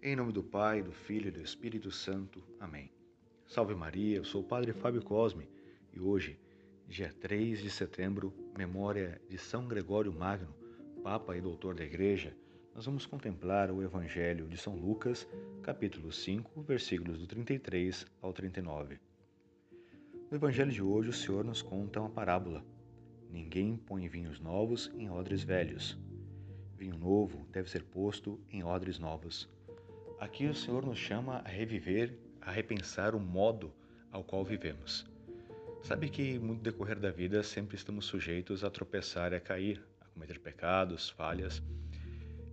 Em nome do Pai, do Filho e do Espírito Santo. Amém. Salve Maria, eu sou o Padre Fábio Cosme e hoje, dia 3 de setembro, memória de São Gregório Magno, Papa e Doutor da Igreja, nós vamos contemplar o Evangelho de São Lucas, capítulo 5, versículos do 33 ao 39. No Evangelho de hoje, o Senhor nos conta uma parábola. Ninguém põe vinhos novos em odres velhos Vinho novo deve ser posto em odres novos. Aqui o Senhor nos chama a reviver, a repensar o modo ao qual vivemos. Sabe que no decorrer da vida sempre estamos sujeitos a tropeçar e a cair, a cometer pecados, falhas.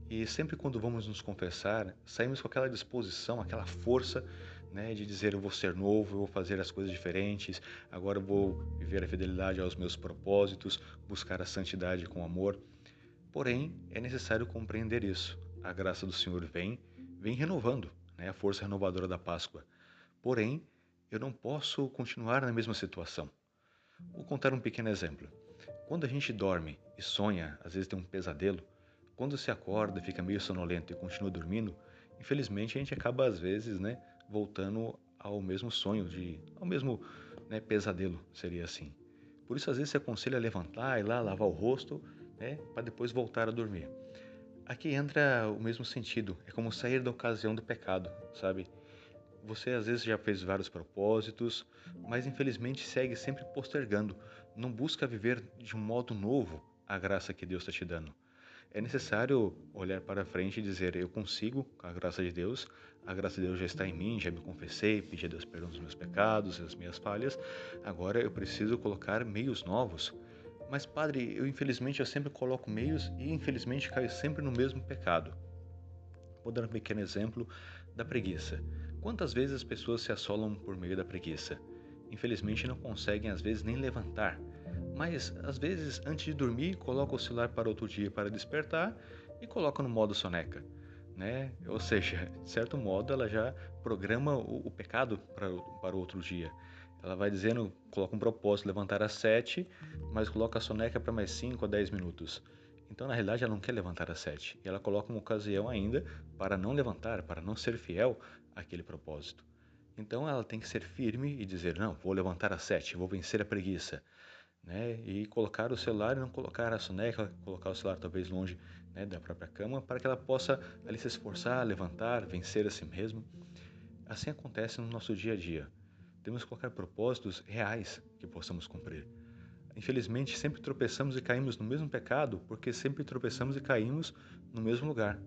E sempre quando vamos nos confessar, saímos com aquela disposição, aquela força né, de dizer eu vou ser novo, eu vou fazer as coisas diferentes, agora eu vou viver a fidelidade aos meus propósitos, buscar a santidade com amor. Porém, é necessário compreender isso. A graça do Senhor vem, vem renovando, né? a força renovadora da Páscoa. Porém, eu não posso continuar na mesma situação. Vou contar um pequeno exemplo. Quando a gente dorme e sonha, às vezes tem um pesadelo, quando se acorda, fica meio sonolento e continua dormindo, infelizmente a gente acaba às vezes, né, voltando ao mesmo sonho de, ao mesmo né, pesadelo, seria assim. Por isso às vezes se aconselha a levantar, ir lá lavar o rosto né, para depois voltar a dormir. Aqui entra o mesmo sentido, é como sair da ocasião do pecado, sabe? Você às vezes já fez vários propósitos, mas infelizmente segue sempre postergando, não busca viver de um modo novo a graça que Deus está te dando. É necessário olhar para frente e dizer: Eu consigo, com a graça de Deus, a graça de Deus já está em mim, já me confessei, pedi a Deus perdão dos meus pecados, das minhas falhas, agora eu preciso colocar meios novos mas, padre, eu infelizmente eu sempre coloco meios e infelizmente caio sempre no mesmo pecado. Vou dar um pequeno exemplo da preguiça. Quantas vezes as pessoas se assolam por meio da preguiça? Infelizmente não conseguem às vezes nem levantar, mas às vezes antes de dormir coloca o celular para outro dia para despertar e coloca no modo soneca. Né? Ou seja, de certo modo ela já programa o, o pecado para, para outro dia. Ela vai dizendo, coloca um propósito, levantar às 7, mas coloca a soneca para mais 5 a 10 minutos. Então, na realidade, ela não quer levantar às 7. E ela coloca uma ocasião ainda para não levantar, para não ser fiel àquele propósito. Então, ela tem que ser firme e dizer: Não, vou levantar às 7, vou vencer a preguiça. Né? E colocar o celular e não colocar a soneca, colocar o celular talvez longe né, da própria cama, para que ela possa ali se esforçar, levantar, vencer a si mesma. Assim acontece no nosso dia a dia. Temos colocar propósitos reais que possamos cumprir. Infelizmente, sempre tropeçamos e caímos no mesmo pecado porque sempre tropeçamos e caímos no mesmo lugar.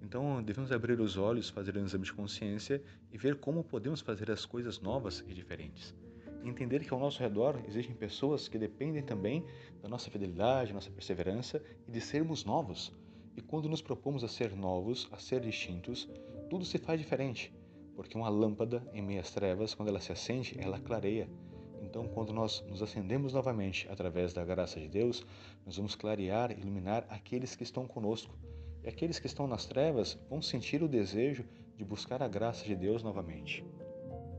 Então, devemos abrir os olhos, fazer um exame de consciência e ver como podemos fazer as coisas novas e diferentes. Entender que ao nosso redor existem pessoas que dependem também da nossa fidelidade, nossa perseverança e de sermos novos. E quando nos propomos a ser novos, a ser distintos, tudo se faz diferente porque uma lâmpada em meias trevas, quando ela se acende, ela clareia. Então, quando nós nos acendemos novamente através da graça de Deus, nós vamos clarear iluminar aqueles que estão conosco. E aqueles que estão nas trevas vão sentir o desejo de buscar a graça de Deus novamente.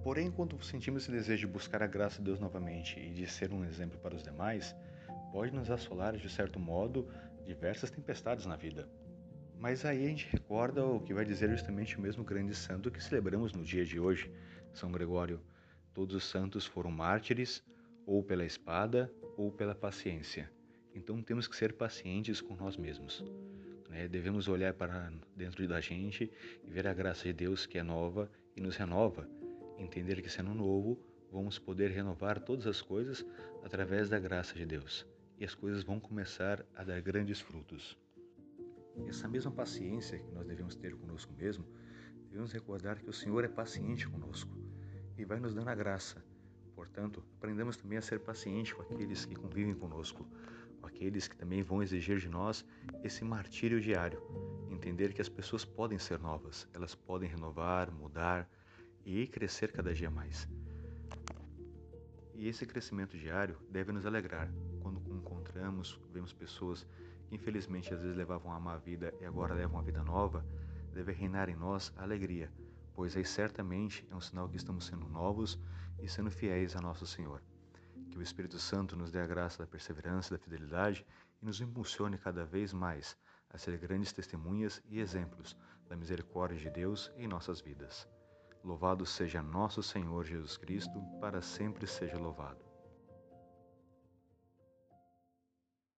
Porém, quando sentimos esse desejo de buscar a graça de Deus novamente e de ser um exemplo para os demais, pode nos assolar, de certo modo, diversas tempestades na vida. Mas aí a gente recorda o que vai dizer justamente o mesmo grande santo que celebramos no dia de hoje, São Gregório. Todos os santos foram mártires, ou pela espada, ou pela paciência. Então temos que ser pacientes com nós mesmos. Né? Devemos olhar para dentro da gente e ver a graça de Deus que é nova e nos renova. Entender que sendo novo, vamos poder renovar todas as coisas através da graça de Deus. E as coisas vão começar a dar grandes frutos. Essa mesma paciência que nós devemos ter conosco mesmo, devemos recordar que o Senhor é paciente conosco e vai nos dando a graça. Portanto, aprendamos também a ser paciente com aqueles que convivem conosco, com aqueles que também vão exigir de nós esse martírio diário. Entender que as pessoas podem ser novas, elas podem renovar, mudar e crescer cada dia mais. E esse crescimento diário deve nos alegrar quando encontramos, vemos pessoas infelizmente às vezes levavam a má vida e agora levam a vida nova, deve reinar em nós a alegria, pois aí certamente é um sinal que estamos sendo novos e sendo fiéis a nosso Senhor. Que o Espírito Santo nos dê a graça da perseverança da fidelidade e nos impulsione cada vez mais a ser grandes testemunhas e exemplos da misericórdia de Deus em nossas vidas. Louvado seja nosso Senhor Jesus Cristo, para sempre seja louvado.